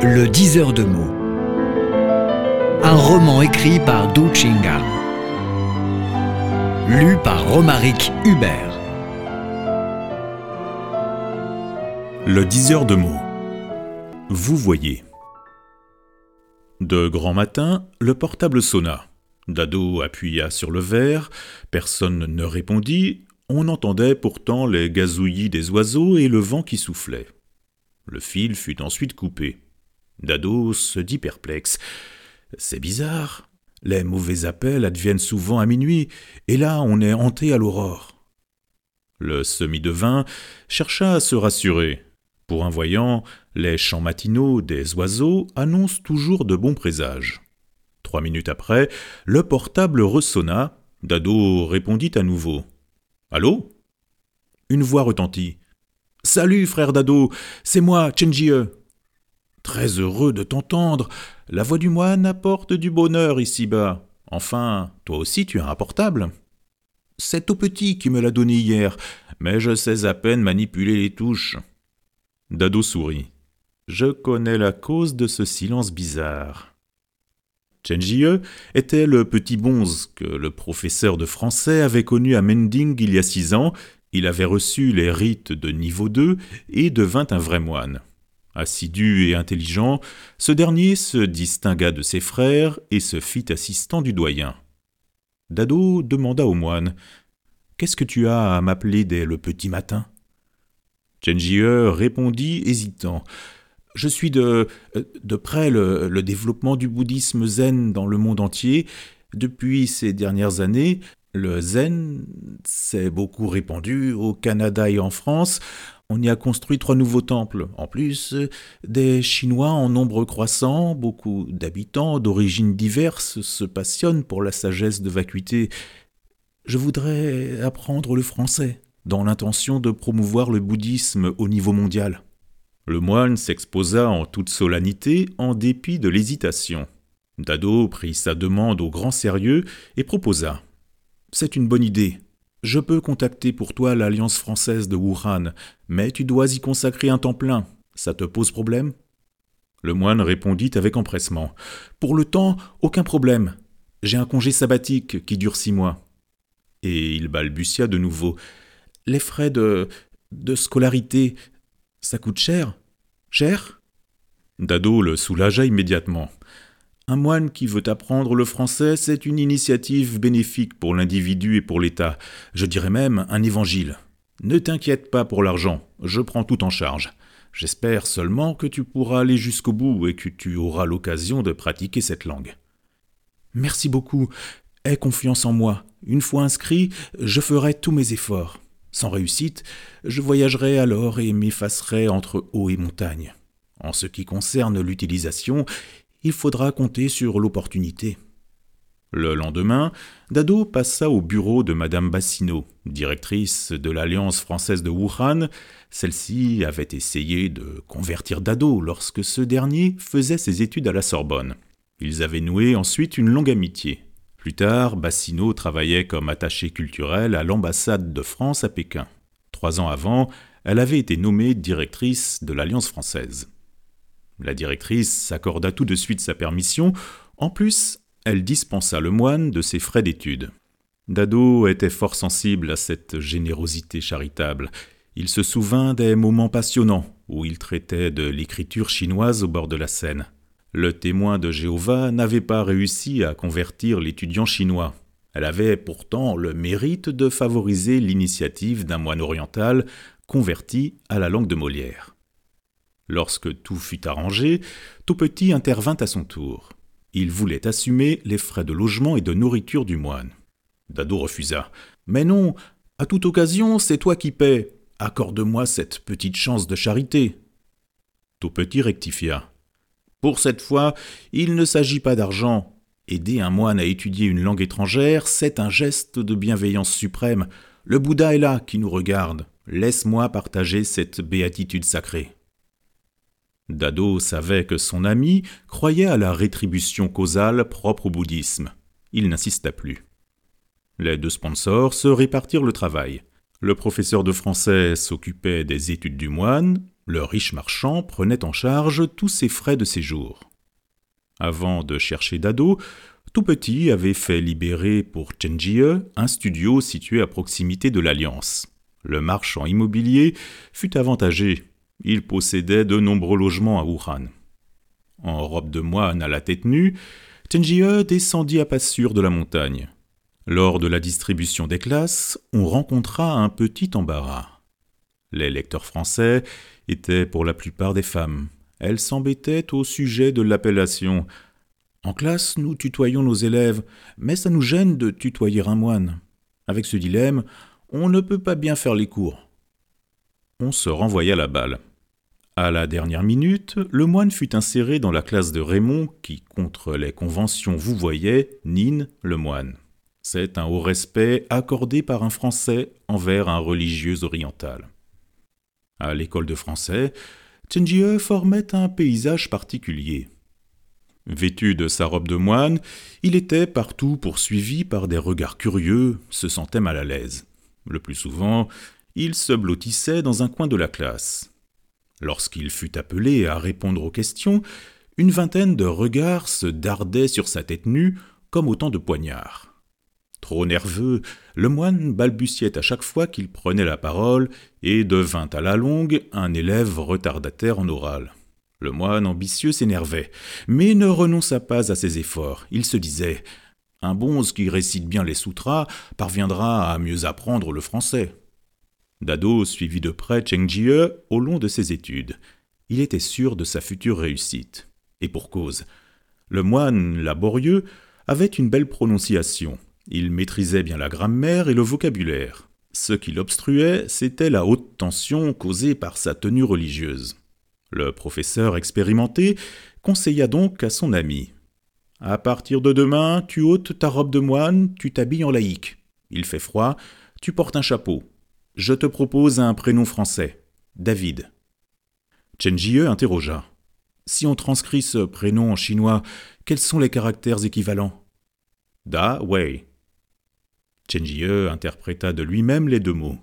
Le diseur de mots. Un roman écrit par Du Chinga. Lu par Romaric Hubert. Le diseur de mots. Vous voyez. De grand matin, le portable sonna. Dado appuya sur le verre, personne ne répondit, on entendait pourtant les gazouillis des oiseaux et le vent qui soufflait. Le fil fut ensuite coupé. Dado se dit perplexe. C'est bizarre. Les mauvais appels adviennent souvent à minuit, et là on est hanté à l'aurore. Le semi-devin chercha à se rassurer. Pour un voyant, les chants matinaux des oiseaux annoncent toujours de bons présages. Trois minutes après, le portable ressonna. Dado répondit à nouveau. Allô? Une voix retentit. Salut, frère Dado, c'est moi, Chenjie. Très heureux de t'entendre. La voix du moine apporte du bonheur ici-bas. Enfin, toi aussi tu as un portable. C'est au petit qui me l'a donné hier, mais je sais à peine manipuler les touches. Dado sourit. Je connais la cause de ce silence bizarre. Chenjie était le petit bonze que le professeur de français avait connu à Mending il y a six ans. Il avait reçu les rites de niveau 2 et devint un vrai moine. Assidu et intelligent, ce dernier se distingua de ses frères et se fit assistant du doyen. Dado demanda au moine Qu'est-ce que tu as à m'appeler dès le petit matin? Chenjie répondit hésitant je suis de, de près le, développement du bouddhisme zen dans le monde entier. Depuis ces dernières années, le zen s'est beaucoup répandu au Canada et en France. On y a construit trois nouveaux temples. En plus, des Chinois en nombre croissant, beaucoup d'habitants d'origines diverses se passionnent pour la sagesse de vacuité. Je voudrais apprendre le français, dans l'intention de promouvoir le bouddhisme au niveau mondial. Le moine s'exposa en toute solennité en dépit de l'hésitation. Dado prit sa demande au grand sérieux et proposa. C'est une bonne idée. Je peux contacter pour toi l'Alliance française de Wuhan, mais tu dois y consacrer un temps plein. Ça te pose problème? Le moine répondit avec empressement. Pour le temps, aucun problème. J'ai un congé sabbatique qui dure six mois. Et il balbutia de nouveau. Les frais de. de scolarité, ça coûte cher? Cher? Dado le soulagea immédiatement. Un moine qui veut apprendre le français, c'est une initiative bénéfique pour l'individu et pour l'État. Je dirais même un évangile. Ne t'inquiète pas pour l'argent, je prends tout en charge. J'espère seulement que tu pourras aller jusqu'au bout et que tu auras l'occasion de pratiquer cette langue. Merci beaucoup. Aie confiance en moi. Une fois inscrit, je ferai tous mes efforts. Sans réussite, je voyagerai alors et m'effacerai entre eau et montagne. En ce qui concerne l'utilisation, il faudra compter sur l'opportunité. Le lendemain, Dado passa au bureau de Madame Bassino, directrice de l'Alliance française de Wuhan. Celle-ci avait essayé de convertir Dado lorsque ce dernier faisait ses études à la Sorbonne. Ils avaient noué ensuite une longue amitié. Plus tard, Bassino travaillait comme attaché culturel à l'ambassade de France à Pékin. Trois ans avant, elle avait été nommée directrice de l'Alliance française. La directrice s'accorda tout de suite sa permission. En plus, elle dispensa le moine de ses frais d'études. Dado était fort sensible à cette générosité charitable. Il se souvint des moments passionnants où il traitait de l'écriture chinoise au bord de la Seine. Le témoin de Jéhovah n'avait pas réussi à convertir l'étudiant chinois. Elle avait pourtant le mérite de favoriser l'initiative d'un moine oriental converti à la langue de Molière. Lorsque tout fut arrangé, Tout Petit intervint à son tour. Il voulait assumer les frais de logement et de nourriture du moine. Dado refusa. Mais non, à toute occasion, c'est toi qui paies. Accorde-moi cette petite chance de charité. Tout Petit rectifia. Pour cette fois, il ne s'agit pas d'argent. Aider un moine à étudier une langue étrangère, c'est un geste de bienveillance suprême. Le Bouddha est là qui nous regarde. Laisse-moi partager cette béatitude sacrée. Dado savait que son ami croyait à la rétribution causale propre au bouddhisme. Il n'insista plus. Les deux sponsors se répartirent le travail. Le professeur de français s'occupait des études du moine, Le riche marchand prenait en charge tous ses frais de séjour. Avant de chercher Dado, tout petit avait fait libérer pour Chenjie un studio situé à proximité de l'Alliance. Le marchand immobilier fut avantagé. Il possédait de nombreux logements à Wuhan. En robe de moine à la tête nue, Chenjie descendit à pas sûr de la montagne. Lors de la distribution des classes, on rencontra un petit embarras. Les lecteurs français étaient pour la plupart des femmes. Elles s'embêtaient au sujet de l'appellation. En classe, nous tutoyons nos élèves, mais ça nous gêne de tutoyer un moine. Avec ce dilemme, on ne peut pas bien faire les cours. On se renvoya la balle. À la dernière minute, le moine fut inséré dans la classe de Raymond qui, contre les conventions vous voyez, nine le moine. C'est un haut respect accordé par un Français envers un religieux oriental. À l'école de français, Chenjie formait un paysage particulier. Vêtu de sa robe de moine, il était partout poursuivi par des regards curieux, se sentait mal à l'aise. Le plus souvent, il se blottissait dans un coin de la classe. Lorsqu'il fut appelé à répondre aux questions, une vingtaine de regards se dardaient sur sa tête nue comme autant de poignards. Trop nerveux, le moine balbutiait à chaque fois qu'il prenait la parole et devint à la longue un élève retardataire en oral. Le moine ambitieux s'énervait, mais ne renonça pas à ses efforts. Il se disait Un bonze qui récite bien les sutras parviendra à mieux apprendre le français. Dado suivit de près Cheng Jie au long de ses études. Il était sûr de sa future réussite. Et pour cause. Le moine laborieux avait une belle prononciation il maîtrisait bien la grammaire et le vocabulaire. Ce qui l'obstruait, c'était la haute tension causée par sa tenue religieuse. Le professeur expérimenté conseilla donc à son ami À partir de demain, tu ôtes ta robe de moine, tu t'habilles en laïque. Il fait froid, tu portes un chapeau. Je te propose un prénom français David. Chen Jie interrogea Si on transcrit ce prénom en chinois, quels sont les caractères équivalents? Da Wei. Jie interpréta de lui-même les deux mots.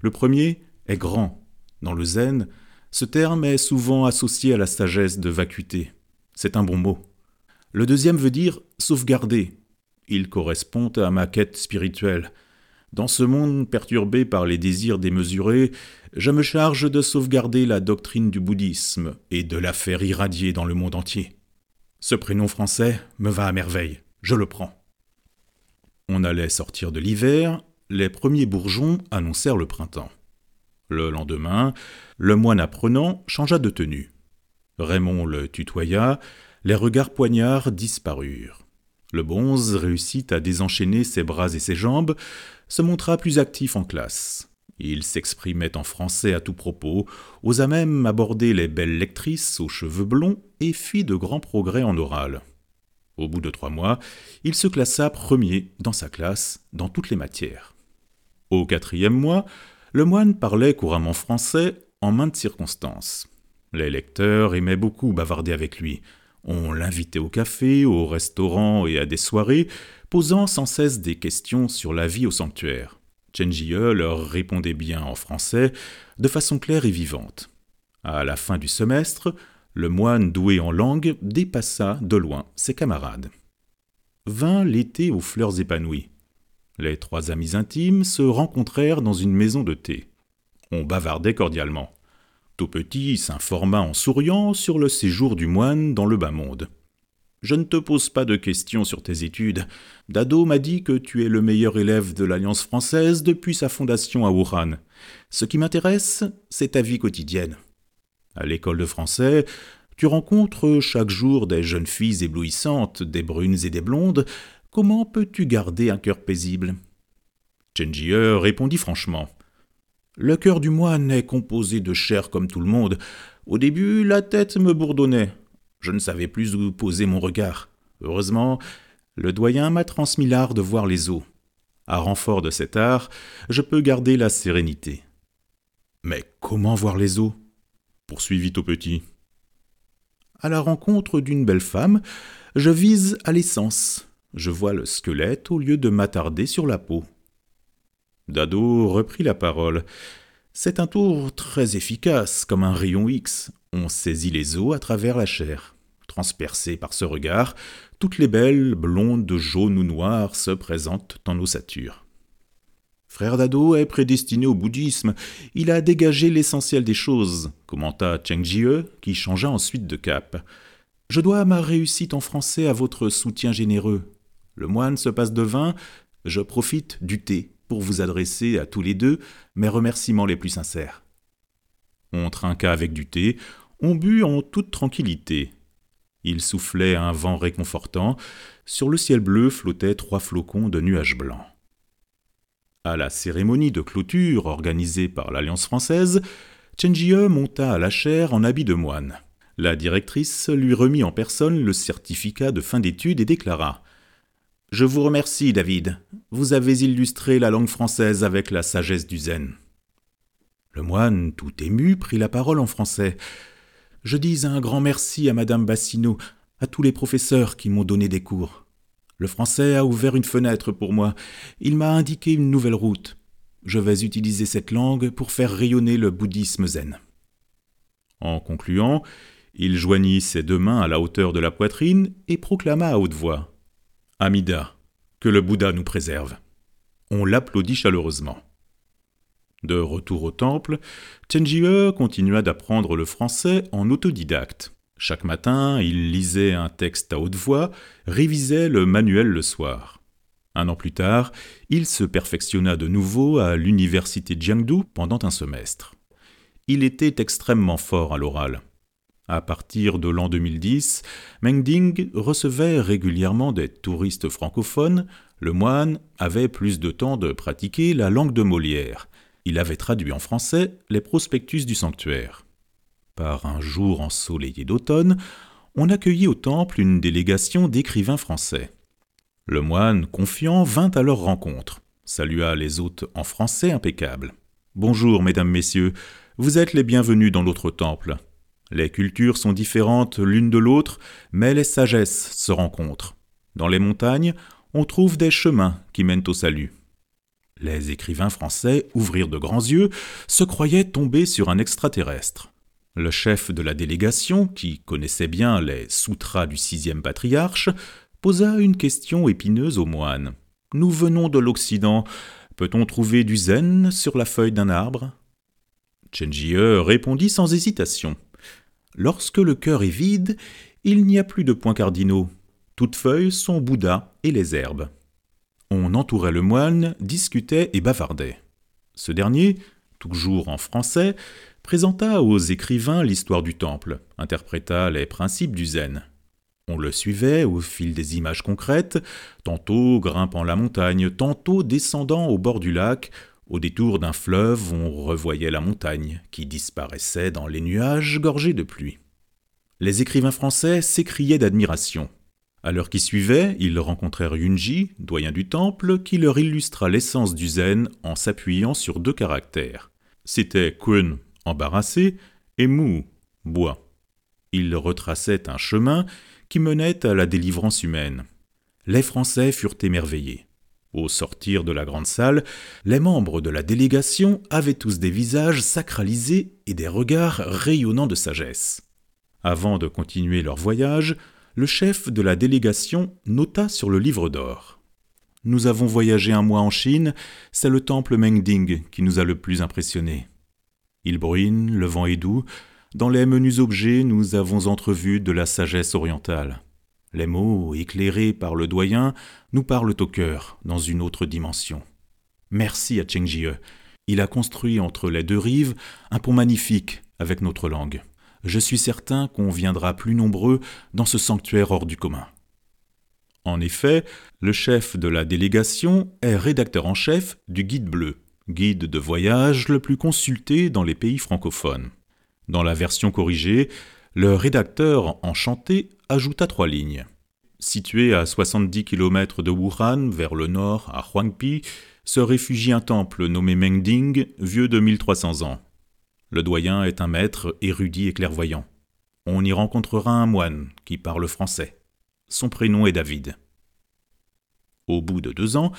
Le premier est grand. Dans le zen, ce terme est souvent associé à la sagesse de vacuité. C'est un bon mot. Le deuxième veut dire sauvegarder. Il correspond à ma quête spirituelle. Dans ce monde perturbé par les désirs démesurés, je me charge de sauvegarder la doctrine du bouddhisme et de la faire irradier dans le monde entier. Ce prénom français me va à merveille, je le prends. On allait sortir de l'hiver, les premiers bourgeons annoncèrent le printemps. Le lendemain, le moine apprenant changea de tenue. Raymond le tutoya, les regards poignards disparurent. Le bonze réussit à désenchaîner ses bras et ses jambes, se montra plus actif en classe. Il s'exprimait en français à tout propos, osa même aborder les belles lectrices aux cheveux blonds et fit de grands progrès en oral. Au bout de trois mois, il se classa premier dans sa classe dans toutes les matières. Au quatrième mois, le moine parlait couramment français en maintes circonstances. Les lecteurs aimaient beaucoup bavarder avec lui. On l'invitait au café, au restaurant et à des soirées, posant sans cesse des questions sur la vie au sanctuaire. Jie leur répondait bien en français, de façon claire et vivante. À la fin du semestre, le moine doué en langue dépassa de loin ses camarades. Vint l'été aux fleurs épanouies. Les trois amis intimes se rencontrèrent dans une maison de thé. On bavardait cordialement. Petit s'informa en souriant sur le séjour du moine dans le bas monde. Je ne te pose pas de questions sur tes études. Dado m'a dit que tu es le meilleur élève de l'Alliance française depuis sa fondation à Wuhan. Ce qui m'intéresse, c'est ta vie quotidienne. À l'école de français, tu rencontres chaque jour des jeunes filles éblouissantes, des brunes et des blondes. Comment peux-tu garder un cœur paisible? Chenjie répondit franchement. Le cœur du moine est composé de chair comme tout le monde. Au début, la tête me bourdonnait. Je ne savais plus où poser mon regard. Heureusement, le doyen m'a transmis l'art de voir les eaux. À renfort de cet art, je peux garder la sérénité. Mais comment voir les eaux? Poursuivit au petit. À la rencontre d'une belle femme, je vise à l'essence. Je vois le squelette au lieu de m'attarder sur la peau. Dado reprit la parole. C'est un tour très efficace, comme un rayon X. On saisit les os à travers la chair. Transpercées par ce regard, toutes les belles, blondes, jaunes ou noires se présentent en ossature. Frère Dado est prédestiné au bouddhisme. Il a dégagé l'essentiel des choses, commenta Cheng Jie, qui changea ensuite de cap. Je dois ma réussite en français à votre soutien généreux. Le moine se passe de vin, je profite du thé pour vous adresser à tous les deux mes remerciements les plus sincères. On trinqua avec du thé, on but en toute tranquillité. Il soufflait un vent réconfortant, sur le ciel bleu flottaient trois flocons de nuages blancs. À la cérémonie de clôture organisée par l'Alliance française, Chenjie monta à la chaire en habit de moine. La directrice lui remit en personne le certificat de fin d'études et déclara Je vous remercie, David. Vous avez illustré la langue française avec la sagesse du zen. Le moine, tout ému, prit la parole en français. Je dis un grand merci à madame Bassino, à tous les professeurs qui m'ont donné des cours. Le français a ouvert une fenêtre pour moi. Il m'a indiqué une nouvelle route. Je vais utiliser cette langue pour faire rayonner le bouddhisme zen. En concluant, il joignit ses deux mains à la hauteur de la poitrine et proclama à haute voix Amida, que le Bouddha nous préserve. On l'applaudit chaleureusement. De retour au temple, Chenjie continua d'apprendre le français en autodidacte. Chaque matin, il lisait un texte à haute voix, révisait le manuel le soir. Un an plus tard, il se perfectionna de nouveau à l'université Jiangdu pendant un semestre. Il était extrêmement fort à l'oral. À partir de l'an 2010, Mengding recevait régulièrement des touristes francophones. Le moine avait plus de temps de pratiquer la langue de Molière. Il avait traduit en français les prospectus du sanctuaire. Par un jour ensoleillé d'automne, on accueillit au temple une délégation d'écrivains français. Le moine, confiant, vint à leur rencontre, salua les hôtes en français impeccable. Bonjour, mesdames, messieurs, vous êtes les bienvenus dans notre temple. Les cultures sont différentes l'une de l'autre, mais les sagesses se rencontrent. Dans les montagnes, on trouve des chemins qui mènent au salut. Les écrivains français ouvrirent de grands yeux, se croyaient tombés sur un extraterrestre. Le chef de la délégation, qui connaissait bien les sutras du sixième patriarche, posa une question épineuse au moine. Nous venons de l'Occident. Peut-on trouver du zen sur la feuille d'un arbre Chenjie répondit sans hésitation. Lorsque le cœur est vide, il n'y a plus de points cardinaux. Toutes feuilles sont Bouddha et les herbes. On entourait le moine, discutait et bavardait. Ce dernier, toujours en français, présenta aux écrivains l'histoire du temple, interpréta les principes du zen. On le suivait au fil des images concrètes, tantôt grimpant la montagne, tantôt descendant au bord du lac, au détour d'un fleuve, on revoyait la montagne, qui disparaissait dans les nuages gorgés de pluie. Les écrivains français s'écriaient d'admiration. À l'heure qui suivait, ils rencontrèrent Yunji, doyen du temple, qui leur illustra l'essence du zen en s'appuyant sur deux caractères. C'était Kun, embarrassé, et Mu, bois. Il retraçait un chemin qui menait à la délivrance humaine. Les Français furent émerveillés. Au sortir de la grande salle, les membres de la délégation avaient tous des visages sacralisés et des regards rayonnants de sagesse. Avant de continuer leur voyage, le chef de la délégation nota sur le livre d'or. Nous avons voyagé un mois en Chine, c'est le temple Mengding qui nous a le plus impressionnés. Il bruine, le vent est doux. Dans les menus objets, nous avons entrevu de la sagesse orientale. Les mots, éclairés par le doyen, nous parlent au cœur, dans une autre dimension. Merci à Cheng Il a construit entre les deux rives un pont magnifique avec notre langue. Je suis certain qu'on viendra plus nombreux dans ce sanctuaire hors du commun. En effet, le chef de la délégation est rédacteur en chef du Guide bleu, guide de voyage le plus consulté dans les pays francophones. Dans la version corrigée, le rédacteur enchanté ajouta trois lignes. Situé à 70 km de Wuhan, vers le nord, à Huangpi, se réfugie un temple nommé Mengding, vieux de 1300 ans. Le doyen est un maître érudit et clairvoyant. On y rencontrera un moine qui parle français. Son prénom est David. Au bout de deux ans,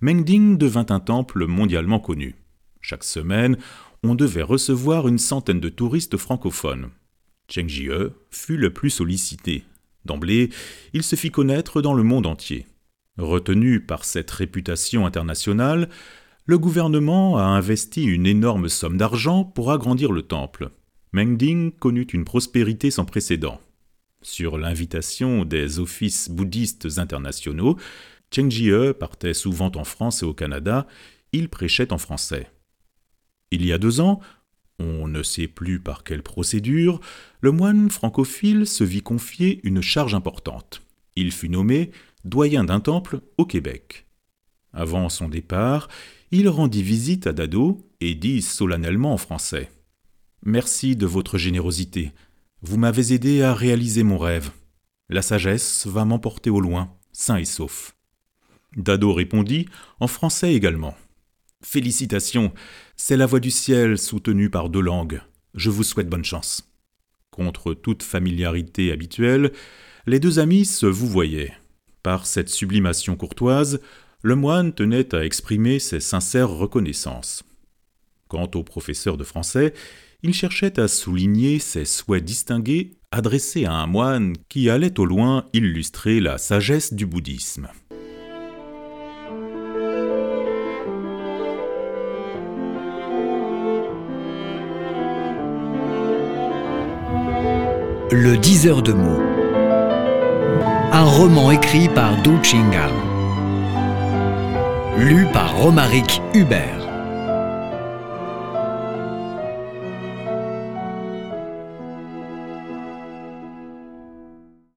Mengding devint un temple mondialement connu. Chaque semaine, on devait recevoir une centaine de touristes francophones. Cheng Jie fut le plus sollicité. D'emblée, il se fit connaître dans le monde entier. Retenu par cette réputation internationale, le gouvernement a investi une énorme somme d'argent pour agrandir le temple. Mengding connut une prospérité sans précédent. Sur l'invitation des offices bouddhistes internationaux, Cheng Jie partait souvent en France et au Canada, il prêchait en français. Il y a deux ans, on ne sait plus par quelle procédure, le moine francophile se vit confier une charge importante. Il fut nommé doyen d'un temple au Québec. Avant son départ, il rendit visite à Dado et dit solennellement en français Merci de votre générosité. Vous m'avez aidé à réaliser mon rêve. La sagesse va m'emporter au loin, sain et sauf. Dado répondit en français également. Félicitations, c'est la voix du ciel soutenue par deux langues. Je vous souhaite bonne chance. Contre toute familiarité habituelle, les deux amis se vouvoyaient. Par cette sublimation courtoise, le moine tenait à exprimer ses sincères reconnaissances. Quant au professeur de français, il cherchait à souligner ses souhaits distingués adressés à un moine qui allait au loin illustrer la sagesse du bouddhisme. Le diseur de mots. Un roman écrit par Du Chingal. Lu par Romaric Hubert.